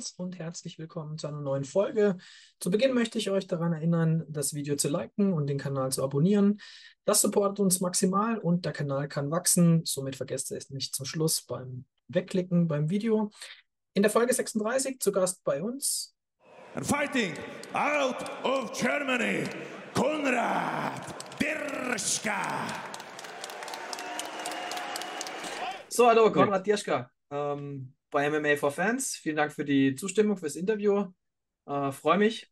Fans und herzlich willkommen zu einer neuen Folge. Zu Beginn möchte ich euch daran erinnern, das Video zu liken und den Kanal zu abonnieren. Das supportet uns maximal und der Kanal kann wachsen. Somit vergesst ihr es nicht zum Schluss beim Wegklicken beim Video. In der Folge 36 zu Gast bei uns. And fighting out of Germany, Konrad Dirschka. So, hallo, Konrad Dirschka. Ähm, bei MMA for Fans. Vielen Dank für die Zustimmung, fürs Interview. Äh, Freue mich.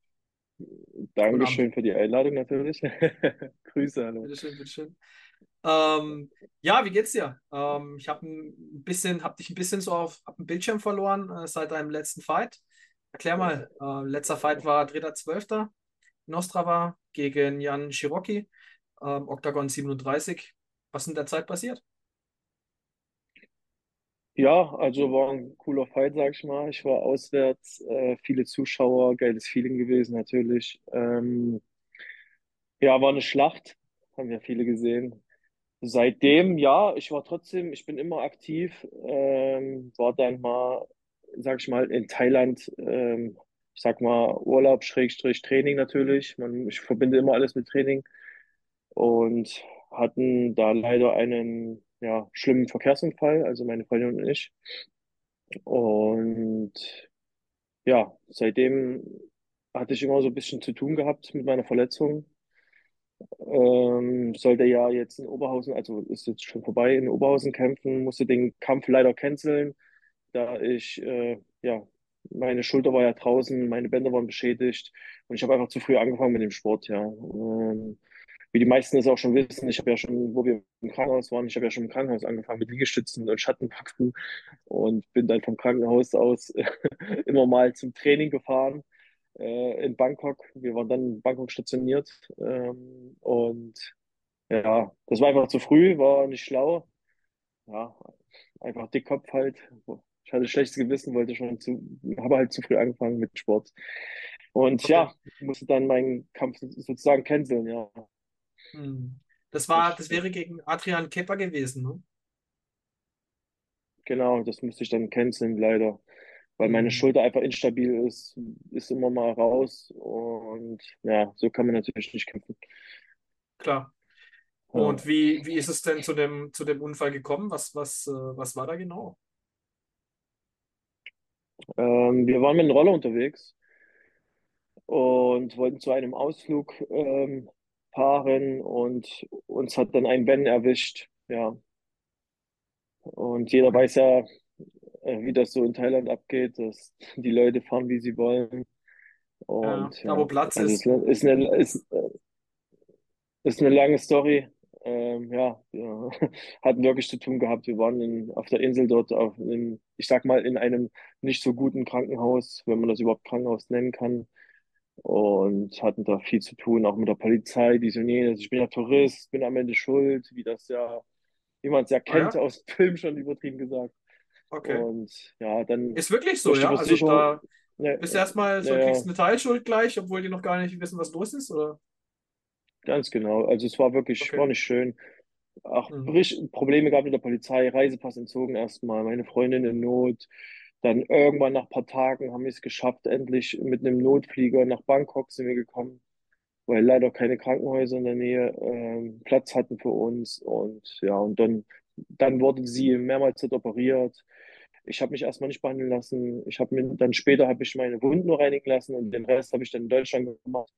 Dankeschön für die Einladung natürlich. Grüße, hallo. Bitteschön, bitteschön. Ähm, ja, wie geht's dir? Ähm, ich habe ein bisschen, habe dich ein bisschen so auf, auf dem Bildschirm verloren äh, seit deinem letzten Fight. Erklär mal, äh, letzter Fight war 3.12. Nostrava gegen Jan Shiroki, ähm, Octagon 37. Was ist in der Zeit passiert? Ja, also war ein cooler Fight, sag ich mal. Ich war auswärts, äh, viele Zuschauer, geiles Feeling gewesen natürlich. Ähm, ja, war eine Schlacht, haben ja viele gesehen. Seitdem, ja, ich war trotzdem, ich bin immer aktiv, ähm, war dann mal, sag ich mal, in Thailand, ähm, ich sag mal, Urlaub, Schrägstrich, Training natürlich. Man, ich verbinde immer alles mit Training und hatten da leider einen ja, schlimmen Verkehrsunfall, also meine Freundin und ich. Und ja, seitdem hatte ich immer so ein bisschen zu tun gehabt mit meiner Verletzung. Ähm, sollte ja jetzt in Oberhausen, also ist jetzt schon vorbei, in Oberhausen kämpfen, musste den Kampf leider canceln, da ich, äh, ja, meine Schulter war ja draußen, meine Bänder waren beschädigt und ich habe einfach zu früh angefangen mit dem Sport, ja. Ähm, wie die meisten es auch schon wissen, ich habe ja schon, wo wir im Krankenhaus waren, ich habe ja schon im Krankenhaus angefangen mit Liegestützen und Schattenpacken und bin dann vom Krankenhaus aus immer mal zum Training gefahren äh, in Bangkok. Wir waren dann in Bangkok stationiert ähm, und ja, das war einfach zu früh, war nicht schlau. Ja, einfach Dickkopf halt. Ich hatte schlechtes Gewissen, wollte schon zu, habe halt zu früh angefangen mit Sport. Und okay. ja, musste dann meinen Kampf sozusagen canceln, ja. Hm. Das war, das wäre gegen Adrian Kepper gewesen, ne? Genau, das musste ich dann canceln, leider. Weil meine hm. Schulter einfach instabil ist, ist immer mal raus und ja, so kann man natürlich nicht kämpfen. Klar. Und ja. wie, wie ist es denn zu dem, zu dem Unfall gekommen? Was, was, äh, was war da genau? Ähm, wir waren mit einem Roller unterwegs und wollten zu einem Ausflug ähm, fahren und uns hat dann ein Ben erwischt, ja. Und jeder weiß ja, äh, wie das so in Thailand abgeht, dass die Leute fahren, wie sie wollen. Und ja, wo Platz also ist. Ist eine, ist, ist eine lange Story. Ähm, ja, wir hatten wirklich zu tun gehabt. Wir waren in, auf der Insel dort, auf, in, ich sag mal, in einem nicht so guten Krankenhaus, wenn man das überhaupt Krankenhaus nennen kann und hatten da viel zu tun, auch mit der Polizei, die so, nee, also ich bin ja Tourist, bin am Ende schuld, wie das ja, wie man es ja kennt ah, ja? aus dem Film schon übertrieben gesagt. Okay. Und ja, dann. Ist wirklich so, ja? Also da ne, bist du erstmal so, ja, kriegst eine Teilschuld gleich, obwohl die noch gar nicht wissen, was los ist, oder? Ganz genau. Also es war wirklich, okay. war nicht schön. Auch mhm. Probleme gehabt mit der Polizei, Reisepass entzogen erstmal, meine Freundin in Not, dann irgendwann nach ein paar Tagen haben wir es geschafft, endlich mit einem Notflieger nach Bangkok sind wir gekommen, weil leider keine Krankenhäuser in der Nähe ähm, Platz hatten für uns. Und ja, und dann, dann wurde sie mehrmals operiert. Ich habe mich erstmal nicht behandeln lassen. Ich habe mir dann später habe ich meine Wunden reinigen lassen und den Rest habe ich dann in Deutschland gemacht.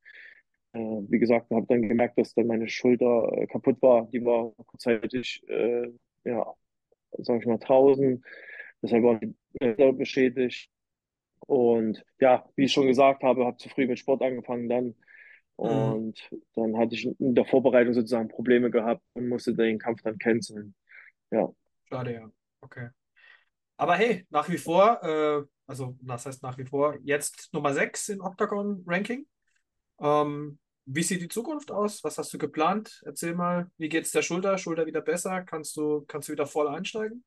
Äh, wie gesagt, habe dann gemerkt, dass dann meine Schulter äh, kaputt war. Die war kurzzeitig, äh, ja, sag ich mal, draußen. Deshalb war ich äh, beschädigt. Und ja, wie ich schon gesagt habe, habe zu früh mit Sport angefangen dann. Mhm. Und mhm. dann hatte ich in der Vorbereitung sozusagen Probleme gehabt und musste den Kampf dann canceln. Ja. Schade, ja. Okay. Aber hey, nach wie vor, äh, also das heißt nach wie vor, jetzt Nummer 6 im Octagon-Ranking. Ähm, wie sieht die Zukunft aus? Was hast du geplant? Erzähl mal, wie geht es der Schulter? Schulter wieder besser? Kannst du, kannst du wieder voll einsteigen?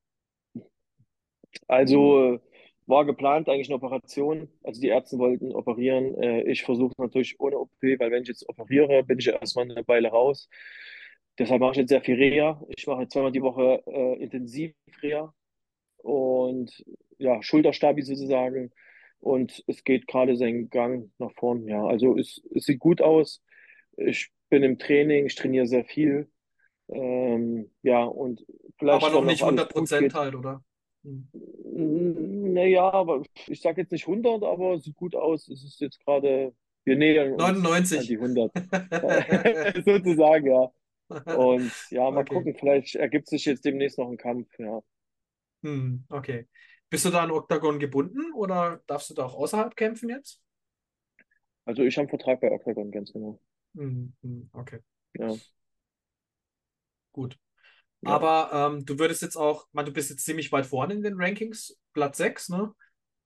Also äh, war geplant eigentlich eine Operation. Also die Ärzte wollten operieren. Äh, ich versuche natürlich ohne OP, weil wenn ich jetzt operiere, bin ich erstmal eine Weile raus. Deshalb mache ich jetzt sehr viel Reha. Ich mache zweimal die Woche äh, intensiv Reha und ja, Schulterstabi sozusagen. und es geht gerade seinen Gang nach vorn. Ja, also es, es sieht gut aus. Ich bin im Training, ich trainiere sehr viel. Ähm, ja, und Aber vielleicht, noch wenn nicht noch alles 100 gut Prozent halt, oder? Hm. naja, aber ich sage jetzt nicht 100, aber sieht gut aus. Es ist jetzt gerade, wir nähern uns an 99. die 100. Sozusagen, ja. Und ja, mal Okay. gucken, vielleicht ergibt sich jetzt demnächst noch ein Kampf. Ja, Hm, okay. Bist du da an Octagon gebunden oder darfst du da auch außerhalb kämpfen jetzt? also ich habe einen Vertrag bei Octagon, ganz genau. Hm, hm, okay, Ja, gut. Ja, Aber ähm, du würdest jetzt auch, man, du bist jetzt ziemlich weit vorne in den Rankings, Platz 6, ne?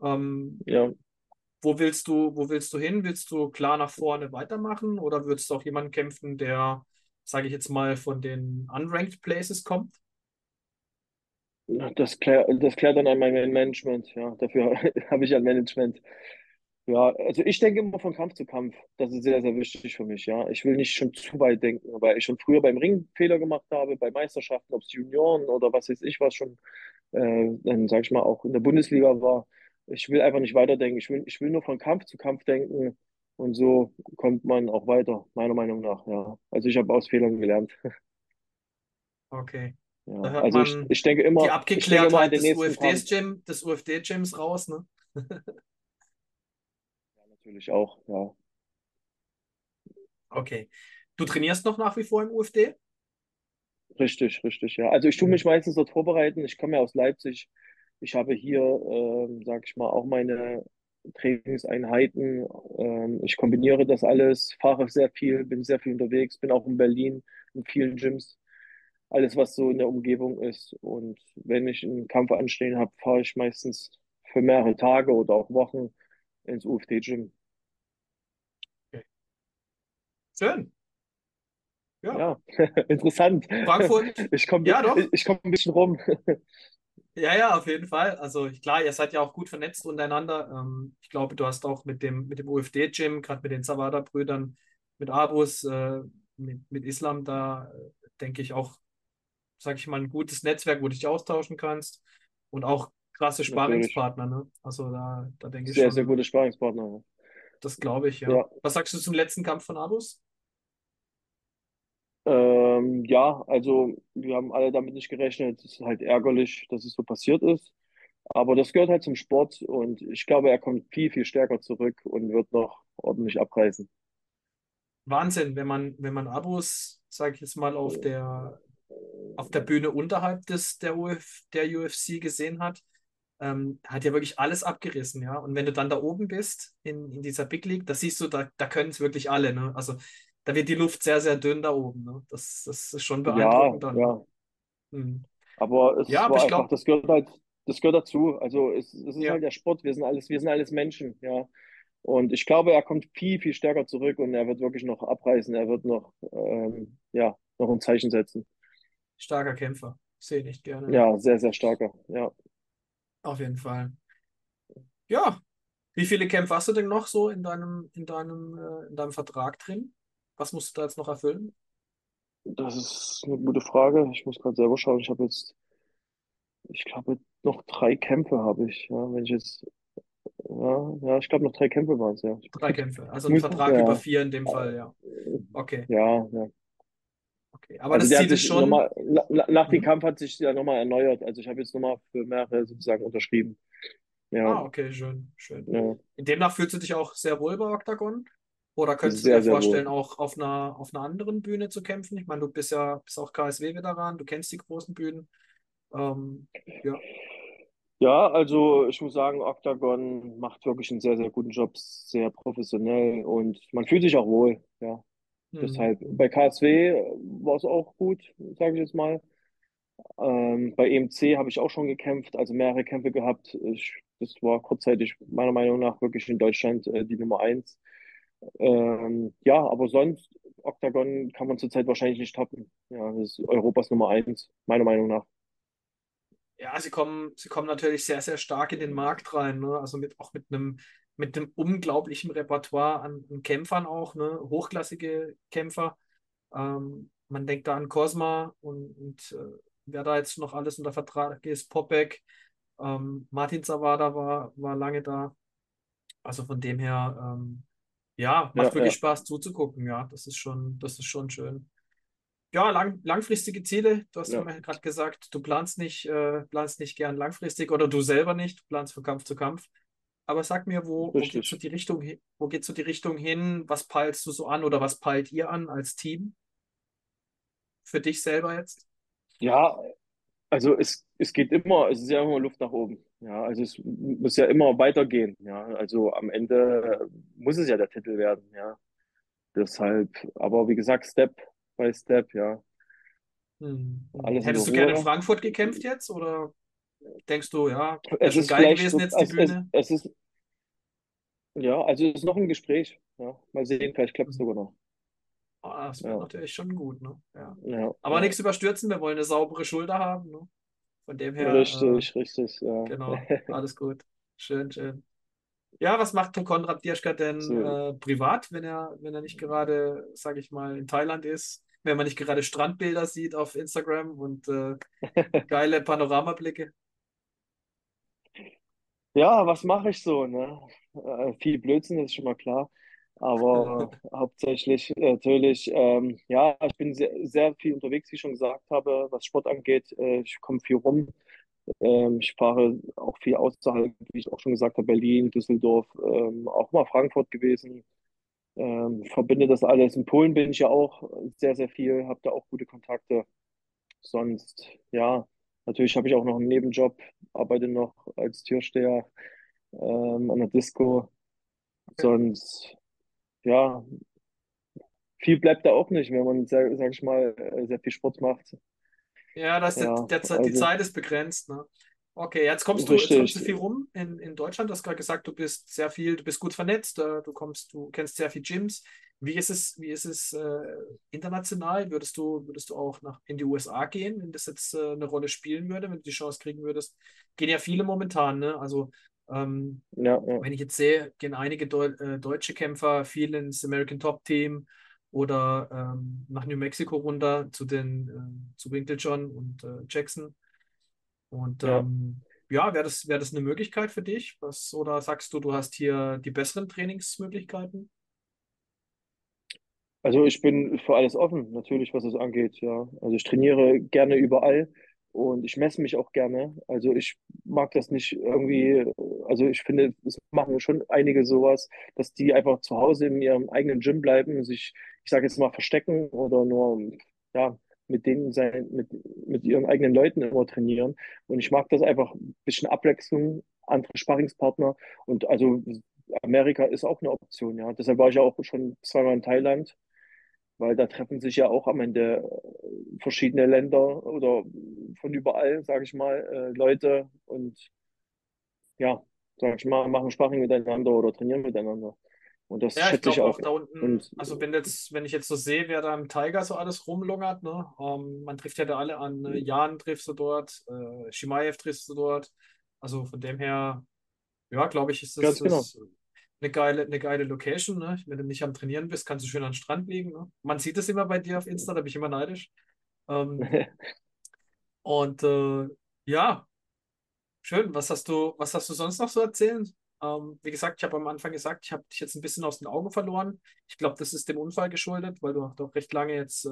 Ähm, ja. wo willst du, wo willst du hin? Willst du klar nach vorne weitermachen oder würdest du auch jemanden kämpfen, der, sage ich jetzt mal, von den unranked Places kommt? Das klärt, das klärt dann an mein Management. Ja, dafür habe ich ein Management. Ja, also ich denke immer von Kampf zu Kampf. Das ist sehr, sehr wichtig für mich. Ja, ich will nicht schon zu weit denken, weil ich schon früher beim Ring Fehler gemacht habe, bei Meisterschaften, ob es Junioren oder was weiß ich was schon, äh, dann sage ich mal auch in der Bundesliga war. Ich will einfach nicht weiterdenken. Ich will, ich will nur von Kampf zu Kampf denken und so kommt man auch weiter, meiner Meinung nach. Ja, also ich habe aus Fehlern gelernt. Okay. Da Ja, hört also ich, man ich denke die immer, ich denke immer an Abgeklärtheit den des nächsten Kampf. UFDs-Gym, des UFD-Gyms raus, ne? Natürlich auch. Ja. Okay. Du trainierst noch nach wie vor im UFD? Richtig, richtig, ja. Also ich tue Mhm. mich meistens dort vorbereiten. Ich komme ja aus Leipzig. Ich habe hier, ähm, sag ich mal, auch meine Trainingseinheiten. Ähm, ich kombiniere das alles, fahre sehr viel, bin sehr viel unterwegs, bin auch in Berlin in vielen Gyms. Alles, was so in der Umgebung ist. Und wenn ich einen Kampf anstehen habe, fahre ich meistens für mehrere Tage oder auch Wochen ins UFD-Gym. Okay. Schön. Ja. Ja, interessant. Frankfurt, Ich komme ja doch. ich komm ein bisschen rum. Ja, ja, auf jeden Fall. Also klar, ihr seid ja auch gut vernetzt untereinander. Ähm, ich glaube, du hast auch mit dem, mit dem UFD-Gym, gerade mit den Zawada-Brüdern, mit Abus, äh, mit, mit Islam, da äh, denke ich auch, sage ich mal, ein gutes Netzwerk, wo du dich austauschen kannst und auch krasse. Sparingspartner, ne? Also da, da denke ich Sehr, sehr schon, gute Sparringspartner. das glaube ich, ja. Ja, Was sagst du zum letzten Kampf von Abus? Ähm, ja, also wir haben alle damit nicht gerechnet. Es ist halt ärgerlich, dass es so passiert ist. Aber das gehört halt zum Sport und ich glaube, er kommt viel, viel stärker zurück und wird noch ordentlich abreißen. Wahnsinn, wenn man, wenn man Abus, sage ich jetzt mal, auf der, auf der Bühne unterhalb des, der, Uf, der UFC gesehen hat. ähm, hat ja wirklich alles abgerissen, ja. Und wenn du dann da oben bist, in, in dieser Big League, da siehst du, da, da können es wirklich alle, ne? Also da wird die Luft sehr, sehr dünn da oben, ne? Das, das ist schon Ja, beeindruckend dann. ja, Hm. aber Ja, es aber war ich einfach, glaube, das gehört halt, das gehört dazu. Also es, es ist ja, halt der Sport, wir sind alles, wir sind alles Menschen, ja. Und ich glaube, er kommt viel, viel stärker zurück und er wird wirklich noch abreißen. Er wird noch, ähm, ja, noch ein Zeichen setzen. starker Kämpfer. Sehe ich gerne, ja. Ja, sehr, sehr starker. Ja. Auf jeden Fall. Ja. Wie viele Kämpfe hast du denn noch so in deinem, in deinem, äh, in deinem Vertrag drin? Was musst du da jetzt noch erfüllen? Das ist eine gute Frage. Ich muss gerade selber schauen. Ich habe jetzt, ich glaube, noch drei Kämpfe habe ich. Ja, wenn ich jetzt, ja, ja, ich glaube, noch drei Kämpfe waren es, ja. Drei Kämpfe. Also ein Vertrag über ja, vier in dem Fall, ja. Okay, ja, ja. okay. Aber Also das der hat Ziel ist sich schon. nochmal, na, nach dem Mhm. Kampf hat sich ja nochmal erneuert. Also ich habe jetzt nochmal für mehrere sozusagen unterschrieben. Ja, Ah, okay, schön, schön. ja, Demnach fühlst du dich auch sehr wohl bei Octagon? Oder könntest du dir sehr, sehr vorstellen, wohl. auch auf einer, auf einer anderen Bühne zu kämpfen? Ich meine, du bist ja bist auch KSW-Veteran, du kennst die großen Bühnen. Ähm, ja. Ja, also ich muss sagen, Octagon macht wirklich einen sehr, sehr guten Job, sehr professionell und man fühlt sich auch wohl. Ja, Mhm. deshalb. Bei KSW war es auch gut, sage ich jetzt mal. Ähm, bei EMC habe ich auch schon gekämpft, also mehrere Kämpfe gehabt. Ich, das war kurzzeitig meiner Meinung nach wirklich in Deutschland äh, die Nummer eins. Ähm, ja, aber sonst, Octagon kann man zurzeit wahrscheinlich nicht toppen. Ja, das ist Europas Nummer eins, meiner Meinung nach. Ja, sie kommen, sie kommen natürlich sehr, sehr stark in den Markt rein, ne? Also mit, auch mit einem, mit einem unglaublichen Repertoire an, an Kämpfern auch, ne? Hochklassige Kämpfer. Ähm, man denkt da an Cosma und, und äh, wer da jetzt noch alles unter Vertrag ist, Popek, ähm, Martin Zawada war, war lange da. Also von dem her, ähm, ja, Ja, macht wirklich ja, Spaß zuzugucken, ja. Das ist schon, das ist schon schön. Ja, lang, langfristige Ziele, du hast ja, vorhin gerade gesagt, du planst nicht, äh, planst nicht gern langfristig oder du selber nicht, du planst von Kampf zu Kampf. Aber sag mir, wo, wo geht so die Richtung, hi- wo geht so die Richtung hin? Was peilst du so an oder was peilt ihr an als Team für dich selber jetzt? Ja, also es, es geht immer, es ist ja immer Luft nach oben. Ja, also es muss ja immer weitergehen. Ja, also am Ende muss es ja der Titel werden. Ja, deshalb, aber wie gesagt, Step by Step. Ja, Hm. alles Hättest du gerne in. Frankfurt gekämpft jetzt oder denkst du, ja, Es ist geil gewesen jetzt die es, es, Bühne? es ist, ja, also es ist noch ein Gespräch. Ja, mal sehen, vielleicht klappt es Hm. sogar noch. Ah, das wäre Ja, natürlich schon gut, ne? Ja. ja, Aber ja. nichts überstürzen, wir wollen eine saubere Schulter haben, ne? Von dem her, Richtig, richtig, äh, ja. genau, alles gut. Schön, schön. Ja, was macht Konrad Dirschka denn So, äh, privat, wenn er, wenn er nicht gerade, sage ich mal, in Thailand ist? Wenn man nicht gerade Strandbilder sieht auf Instagram und äh, geile Panoramablicke? Ja, was mache ich so, ne? Äh, viel Blödsinn, das ist schon mal klar. Aber hauptsächlich äh, natürlich, ähm, ja, ich bin sehr, sehr viel unterwegs, wie ich schon gesagt habe, was Sport angeht. Äh, ich komme viel rum. Ähm, ich fahre auch viel außerhalb, wie ich auch schon gesagt habe, Berlin, Düsseldorf, ähm, auch mal Frankfurt gewesen. Ähm, verbinde das alles. In Polen bin ich ja auch sehr, sehr viel, habe da auch gute Kontakte. Sonst, ja, natürlich habe ich auch noch einen Nebenjob, arbeite noch als Türsteher ähm, an der Disco. Sonst, ja, viel bleibt da auch nicht, wenn man, sehr, sag ich mal, äh, sehr viel Sport macht. Ja, das ist Ja, der, der, die also Zeit ist begrenzt, ne? Okay, jetzt kommst du, jetzt kommst du viel rum in, in Deutschland. Du hast gerade gesagt, du bist sehr viel, du bist gut vernetzt, äh, du kommst, du kennst sehr viel Gyms. Wie ist es, wie ist es äh, international? Würdest du, würdest du auch nach in die USA gehen, wenn das jetzt äh, eine Rolle spielen würde, wenn du die Chance kriegen würdest? Gehen ja viele momentan, ne? Also ähm, Ja, ja, wenn ich jetzt sehe, gehen einige Deu äh, deutsche Kämpfer viel ins American Top Team oder ähm, nach New Mexico runter zu den ähm, zu Winkeljohn und äh, Jackson. Und ja. ähm, ja, wäre das, wäre das eine Möglichkeit für dich? Was, oder sagst du, du hast hier die besseren Trainingsmöglichkeiten? Also ich bin für alles offen, natürlich, was es angeht, ja. Also ich trainiere gerne überall und ich messe mich auch gerne. Also ich mag das nicht irgendwie, also ich finde, es machen schon einige sowas, dass die einfach zu Hause in ihrem eigenen Gym bleiben, sich, ich sage jetzt mal, verstecken oder nur, ja, mit denen sein, mit, mit ihren eigenen Leuten immer trainieren. Und ich mag das einfach ein bisschen Abwechslung, andere Sparringspartner und also Amerika ist auch eine Option, ja. Deshalb war ich auch schon zweimal in Thailand weil da treffen sich ja auch am Ende äh, verschiedene Länder oder von überall, sage ich mal, äh, Leute und ja, sage ich mal, machen Sparring miteinander oder trainieren miteinander. Und das Ja, ich schätze ich glaube auch auch. da unten, Und also wenn jetzt, wenn ich jetzt so sehe, wer da im Tiger so alles rumlungert, ne? Ähm, man trifft ja da alle an, äh, Jan triffst du dort, äh, Chimaev triffst du dort. Also von dem her, ja, glaube ich, ist das, ganz genau. Eine geile, eine geile Location, ne? Wenn du nicht am Trainieren bist, kannst du schön am Strand liegen, ne? Man sieht es immer bei dir auf Insta, da bin ich immer neidisch. Ähm, und äh, ja, schön. Was hast du, was hast du sonst noch so erzählen? Ähm, wie gesagt, ich habe am Anfang gesagt, ich habe dich jetzt ein bisschen aus den Augen verloren. Ich glaube, das ist dem Unfall geschuldet, weil du auch doch recht lange jetzt äh,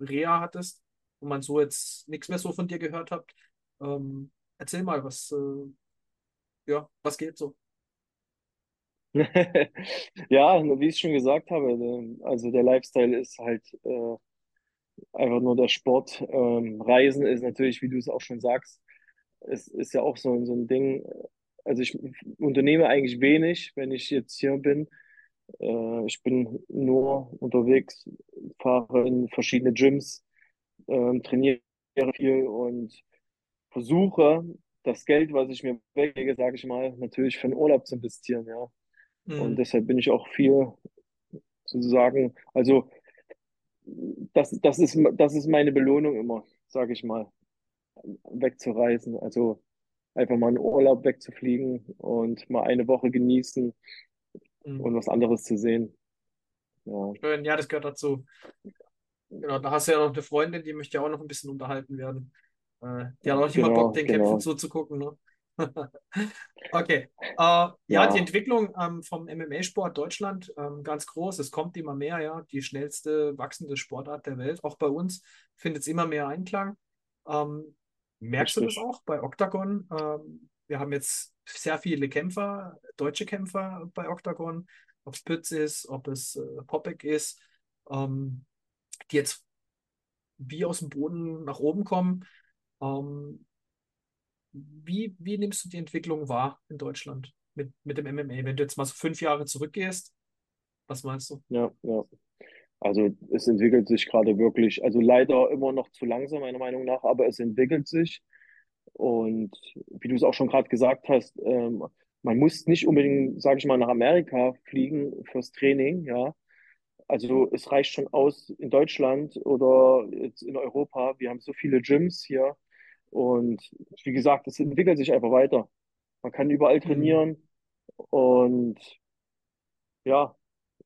Reha hattest und man so jetzt nichts mehr so von dir gehört hat. Ähm, erzähl mal, was, äh, ja, was geht so? Ja, wie ich schon gesagt habe, äh, also der Lifestyle ist halt äh, einfach nur der Sport. Ähm, Reisen ist natürlich, wie du es auch schon sagst, es ist ja auch so, so ein Ding. Also ich unternehme eigentlich wenig, wenn ich jetzt hier bin. Äh, ich bin nur unterwegs, fahre in verschiedene Gyms, ähm, trainiere viel und versuche, das Geld, was ich mir weglege, sage ich mal, natürlich für den Urlaub zu investieren, ja. Und Mhm. deshalb bin ich auch viel sozusagen, also das, das ist, das ist meine Belohnung immer, sage ich mal, wegzureisen. Also einfach mal in Urlaub wegzufliegen und mal eine Woche genießen Mhm. und was anderes zu sehen. Ja, Schön, ja, das gehört dazu. Genau, da hast du ja noch eine Freundin, die möchte ja auch noch ein bisschen unterhalten werden. Äh, die hat auch nicht immer Bock, genau, den Kämpfen genau. zuzugucken, ne? Okay. Äh, ja, ja, die Entwicklung ähm, vom MMA-Sport Deutschland ähm, ganz groß. Es kommt immer mehr, ja. Die schnellste wachsende Sportart der Welt. Auch bei uns findet es immer mehr Einklang. Ähm, merkst Richtig. du das auch bei Octagon? Ähm, wir haben jetzt sehr viele Kämpfer, deutsche Kämpfer bei Octagon, ob es Pütz ist, ob es äh, Popek ist, ähm, die jetzt wie aus dem Boden nach oben kommen. Ähm, wie, wie nimmst du die Entwicklung wahr in Deutschland mit, mit dem MMA? Wenn du jetzt mal so fünf Jahre zurückgehst, was meinst du? Ja, ja. Also es entwickelt sich gerade wirklich, also leider immer noch zu langsam, meiner Meinung nach, aber es entwickelt sich. Und wie du es auch schon gerade gesagt hast, ähm, man muss nicht unbedingt, sage ich mal, nach Amerika fliegen fürs Training, ja. Also es reicht schon aus in Deutschland oder jetzt in Europa. Wir haben so viele Gyms hier. Und wie gesagt, es entwickelt sich einfach weiter. Man kann überall mhm. trainieren. Und ja,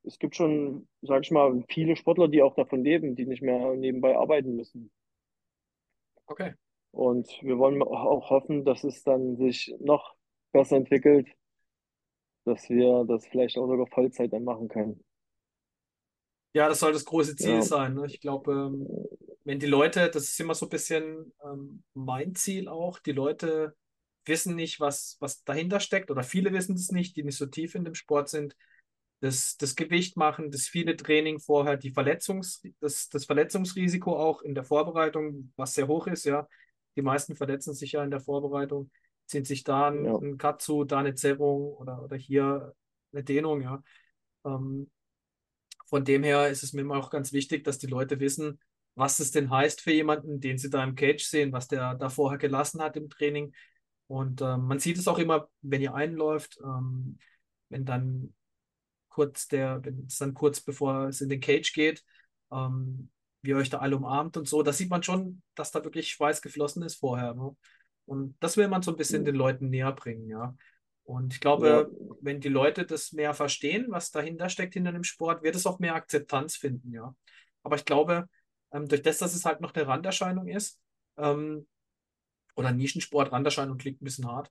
es gibt schon, sage ich mal, viele Sportler, die auch davon leben, die nicht mehr nebenbei arbeiten müssen. Okay. Und wir wollen auch hoffen, dass es dann sich noch besser entwickelt, dass wir das vielleicht auch sogar Vollzeit dann machen können. Ja, das soll das große Ziel ja. sein. Ne? Ich glaube, ähm, wenn die Leute, das ist immer so ein bisschen ähm, mein Ziel auch, die Leute wissen nicht, was, was dahinter steckt, oder viele wissen es nicht, die nicht so tief in dem Sport sind. Das, das Gewicht machen, das viele Training vorher, die Verletzungs, das, das Verletzungsrisiko auch in der Vorbereitung, was sehr hoch ist, ja. Die meisten verletzen sich ja in der Vorbereitung, ziehen sich da ein, ja. ein Katsu, da eine Zerrung oder, oder hier eine Dehnung, ja. Ähm, von dem her ist es mir immer auch ganz wichtig, dass die Leute wissen, was es denn heißt für jemanden, den sie da im Cage sehen, was der da vorher gelassen hat im Training. Und ähm, man sieht es auch immer, wenn ihr einläuft, ähm, wenn dann kurz der, wenn es dann kurz bevor es in den Cage geht, ähm, wie euch da alle umarmt und so, da sieht man schon, dass da wirklich Schweiß geflossen ist vorher. Ne? Und das will man so ein bisschen den Leuten näher bringen, ja. Und ich glaube, ja. wenn die Leute das mehr verstehen, was dahinter steckt hinter dem Sport, wird es auch mehr Akzeptanz finden, ja. Aber ich glaube, ähm, durch das, dass es halt noch eine Randerscheinung ist, ähm, oder Nischensport, Randerscheinung klingt ein bisschen hart,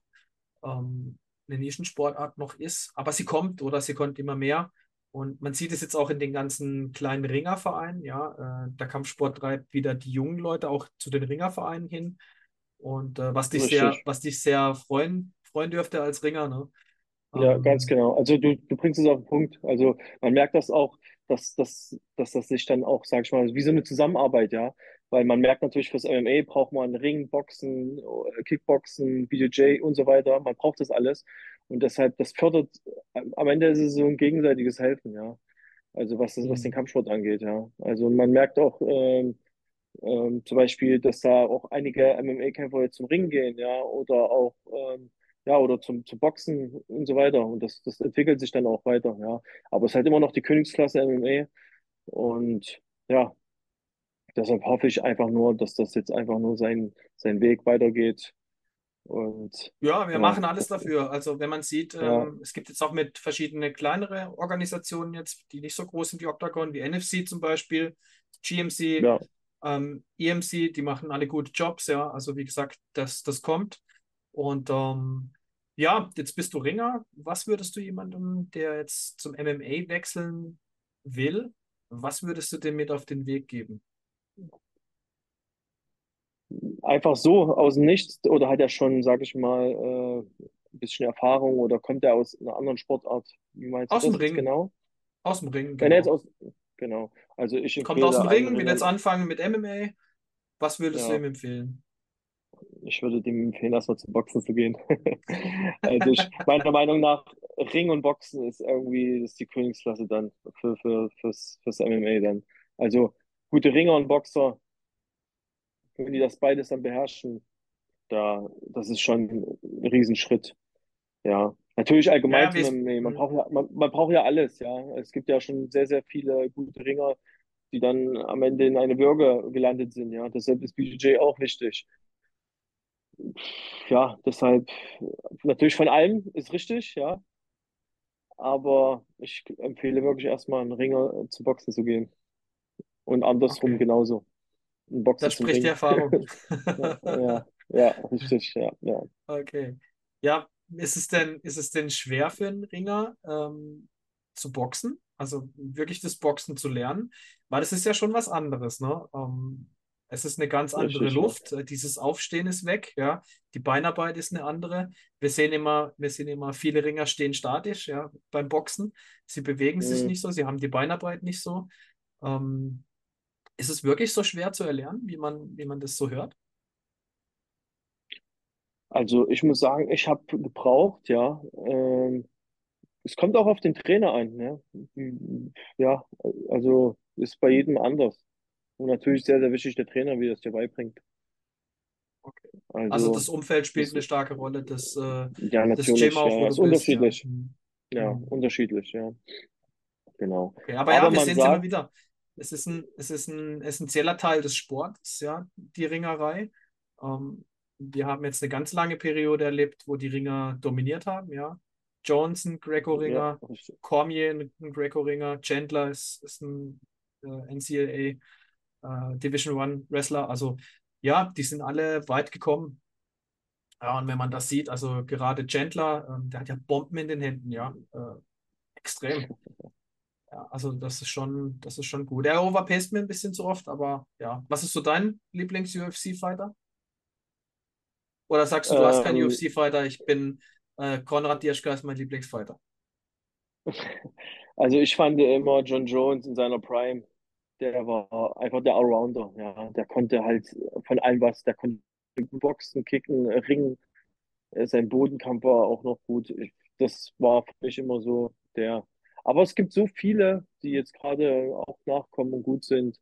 ähm, eine Nischensportart noch ist, aber sie kommt oder sie kommt immer mehr. Und man sieht es jetzt auch in den ganzen kleinen Ringervereinen, ja. Äh, der Kampfsport treibt wieder die jungen Leute auch zu den Ringervereinen hin. Und äh, was dich sehr, was dich sehr freuen, freuen dürfte als Ringer, ne? Ja, ähm, ganz genau. Also du, du bringst es auf den Punkt. Also man merkt das auch, dass, dass, dass das sich dann auch, sag ich mal, wie so eine Zusammenarbeit, ja. Weil man merkt natürlich, fürs MMA braucht man Ring, Boxen, Kickboxen, BJJ und so weiter. Man braucht das alles. Und deshalb, das fördert, am Ende ist es so ein gegenseitiges Helfen, ja. Also was, das, was mhm. den Kampfsport angeht, ja. Also man merkt auch ähm, ähm, zum Beispiel, dass da auch einige MMA-Kämpfer jetzt zum Ring gehen, ja, oder auch ähm, ja, oder zum, zum Boxen und so weiter. Und das, das entwickelt sich dann auch weiter, ja. Aber es ist halt immer noch die Königsklasse MMA. Und ja, deshalb hoffe ich einfach nur, dass das jetzt einfach nur sein, sein Weg weitergeht. Und ja, wir ja, machen alles dafür. Also wenn man sieht, ja. ähm, es gibt jetzt auch mit verschiedene kleinere Organisationen jetzt, die nicht so groß sind wie Octagon, wie NFC zum Beispiel, GMC, ja. ähm, EMC, die machen alle gute Jobs, ja. Also wie gesagt, das, das kommt. Und ähm, ja, jetzt bist du Ringer. Was würdest du jemandem, der jetzt zum MMA wechseln will, was würdest du dem mit auf den Weg geben? Einfach so aus dem Nichts oder hat er schon, sag ich mal, äh, ein bisschen Erfahrung oder kommt er aus einer anderen Sportart? Wie meinst aus du das dem Ring. genau? Aus dem Ring, genau. Jetzt aus, genau. Also ich Kommt aus dem Ring, will jetzt anfangen mit MMA. Was würdest ja. du ihm empfehlen? Ich würde dem empfehlen, erstmal zum Boxen zu gehen. also ich, meiner Meinung nach, Ring und Boxen ist irgendwie ist die Königsklasse dann für, für, fürs, fürs MMA dann. Also gute Ringer und Boxer, wenn die das beides dann beherrschen, da, das ist schon ein Riesenschritt. Ja, natürlich allgemein ja, MMA. Man braucht ja, man, man braucht ja alles, ja. Es gibt ja schon sehr, sehr viele gute Ringer, die dann am Ende in eine Bürger gelandet sind, ja. Deshalb ist BJJ auch wichtig ja, deshalb natürlich von allem ist richtig, ja. Aber ich empfehle wirklich erstmal einen Ringer zu Boxen zu gehen. Und andersrum okay. genauso. Ein Boxen das spricht die Erfahrung. ja, ja, richtig, ja, ja. Okay. Ja, ist es denn, ist es denn schwer für einen Ringer ähm, zu boxen? Also wirklich das Boxen zu lernen? Weil das ist ja schon was anderes, ne? Ähm, es ist eine ganz andere. Luft. Äh, Dieses Aufstehen ist weg, ja. Die Beinarbeit ist eine andere. Wir sehen immer, wir sehen immer, viele Ringer stehen statisch, ja, beim Boxen. Sie bewegen sich Mhm. nicht so, sie haben die Beinarbeit nicht so. Ähm, ist es wirklich so schwer zu erlernen, wie man, wie man das so hört? Also ich muss sagen, ich habe gebraucht, ja. Ähm, es kommt auch auf den Trainer an, ne? Ja, also ist bei jedem anders. Und natürlich sehr, sehr wichtig der Trainer, wie er es dir beibringt. Okay. Also Also, das Umfeld spielt das, eine starke Rolle, das, äh, ja, das natürlich, auch, ja, ist bist, ja. unterschiedlich. Mhm. Ja, Mhm. unterschiedlich, ja, genau. Okay, aber Aber ja, wir sehen es immer wieder. Es ist ein, es ist ein essentieller Teil des Sports, ja, die Ringerei. Ähm, wir haben jetzt eine ganz lange Periode erlebt, wo die Ringer dominiert haben, ja. Johnson, ja, Greco-Ringer, richtig. Cormier, ein ein Greco-Ringer, Chandler ist, ist ein äh, NCAA äh, Division One Wrestler. Also ja, die sind alle weit gekommen. Ja, und wenn man das sieht, also gerade Chandler, ähm, der hat ja Bomben in den Händen, ja. Äh, extrem. Ja, also das ist schon, das ist schon gut. Er overpaced mir ein bisschen zu oft, aber ja. Was ist so dein Lieblings-UFC-Fighter? Oder sagst du, du hast keinen Ähm, UFC-Fighter, ich bin äh, Konrad Dierschke ist mein Lieblingsfighter. also ich fand immer John Jones in seiner Prime, der war einfach der Allrounder, ja. Der konnte halt von allem was, der konnte boxen, kicken, ringen, Äh, Sein Bodenkampf war auch noch gut. Das war für mich immer so der. Aber es gibt so viele, die jetzt gerade auch nachkommen und gut sind.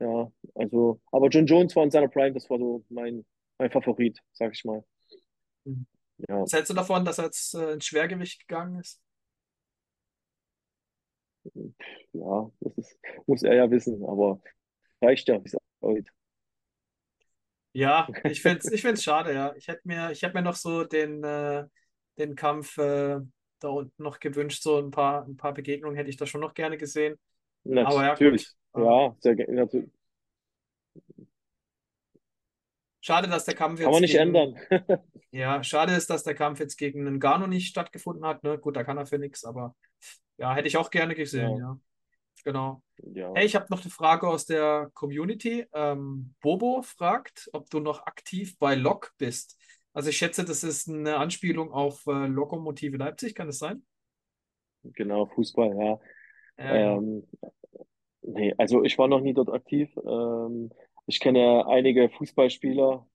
Ja, also, aber John Jones war in seiner Prime, das war so mein, mein Favorit, sag ich mal. Hm. Ja, Was hältst du davon, dass er jetzt äh, ins Schwergewicht gegangen ist? Ja, das ist, muss er ja wissen, aber reicht ja, wie es aussieht. Ja, ich finde es ich find's schade, ja. Ich hätte mir, ich hätte mir noch so den, äh, den Kampf äh, da unten noch gewünscht, so ein paar, ein paar Begegnungen hätte ich da schon noch gerne gesehen. Aber ja, Natürlich, gut. Ja, sehr gerne. Natürlich. schade, dass der Kampf Kann man jetzt nicht gegen, ändern. ja, schade ist, dass der Kampf jetzt gegen Ngannou nicht stattgefunden hat. Ne? Gut, da kann er für nichts, aber ja, hätte ich auch gerne gesehen, Ja, ja. Genau. ja. Hey, ich habe noch eine Frage aus der Community. Ähm, Bobo fragt, ob du noch aktiv bei Lok bist. Also ich schätze, das ist eine Anspielung auf äh, Lokomotive Leipzig, kann das sein? Genau, Fußball, ja. Genau. Ähm, nee, also ich war noch nie dort aktiv. Ähm, ich kenne einige Fußballspieler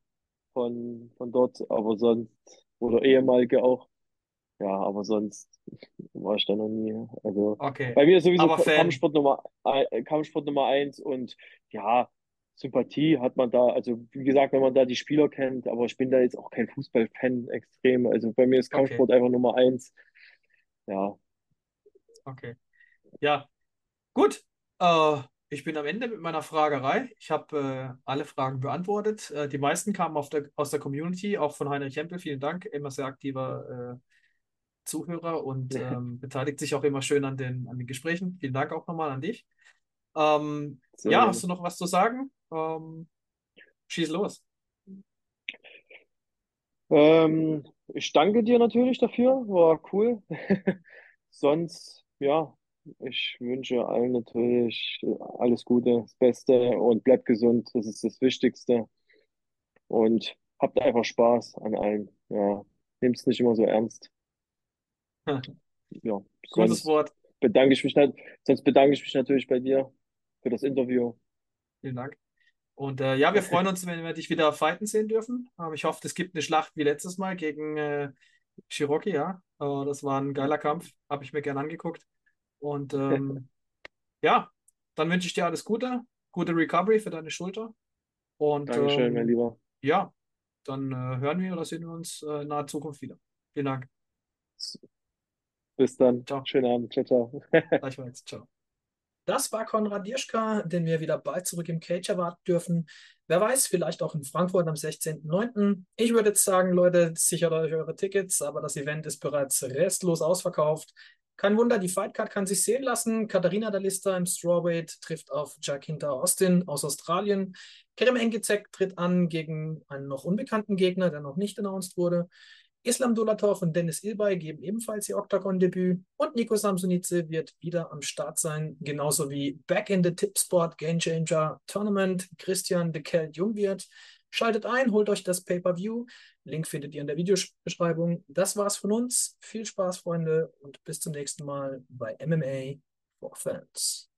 von, von dort, aber sonst, oder ehemalige auch. Ja, aber sonst war ich da noch nie. Also Okay. bei mir ist sowieso. Kampfsport Nummer, ein- Kampfsport Nummer eins und ja, Sympathie hat man da. Also wie gesagt, wenn man da die Spieler kennt, aber ich bin da jetzt auch kein Fußballfan extrem. Also bei mir ist Okay, Kampfsport einfach Nummer eins. Ja, okay. Ja, gut. Äh, ich bin am Ende mit meiner Fragerei. Ich habe äh, alle Fragen beantwortet. Äh, die meisten kamen auf der, aus der Community, auch von Heinrich Hempel. Vielen Dank. Immer sehr aktiver äh, Zuhörer und ähm, beteiligt sich auch immer schön an den, an den Gesprächen. Vielen Dank auch nochmal an dich. Ähm, sehr ja, hast du noch was zu sagen? Ähm, schieß los. Ähm, ich danke dir natürlich dafür, war cool. Sonst, ja, ich wünsche allen natürlich alles Gute, das Beste und bleibt gesund, das ist das Wichtigste. Und habt einfach Spaß an allem. Ja, nehmt es nicht immer so ernst. Ja, Gutes Wort. bedanke ich mich, sonst bedanke ich mich natürlich bei dir für das Interview. Vielen Dank. Und äh, ja, wir freuen uns, wenn wir dich wieder fighten sehen dürfen. Ähm, ich hoffe, es gibt eine Schlacht wie letztes Mal gegen äh, Cherokee, ja. Äh, das war ein geiler Kampf, habe ich mir gern angeguckt. Und ähm, ja, dann wünsche ich dir alles Gute, gute Recovery für deine Schulter. Und Dankeschön, mein ähm, Lieber. ja, dann äh, hören wir oder sehen wir uns äh, in naher Zukunft wieder. Vielen Dank. Bis dann. Ciao. Schönen Abend. Ciao, ciao. Gleichfalls. Ciao. Das war Konrad Dirschka, den wir wieder bald zurück im Cage erwarten dürfen. Wer weiß, vielleicht auch in Frankfurt am 16.09. Ich würde jetzt sagen, Leute, sichert euch eure Tickets, aber das Event ist bereits restlos ausverkauft. Kein Wunder, die Fightcard kann sich sehen lassen. Katharina Dalista im Strawweight trifft auf Jacinta Austin aus Australien. Kerem Engizek tritt an gegen einen noch unbekannten Gegner, der noch nicht announced wurde. Islam Dolatov und Dennis Ilbay geben ebenfalls ihr Octagon-Debüt und Nico Samsonice wird wieder am Start sein, genauso wie Back in the Tipsport Game Changer Tournament Christian de Kelt Jungwirth. Schaltet ein, holt euch das Pay-Per-View. Link findet ihr in der Videobeschreibung. Das war's von uns. Viel Spaß, Freunde, und bis zum nächsten Mal bei MMA for Fans.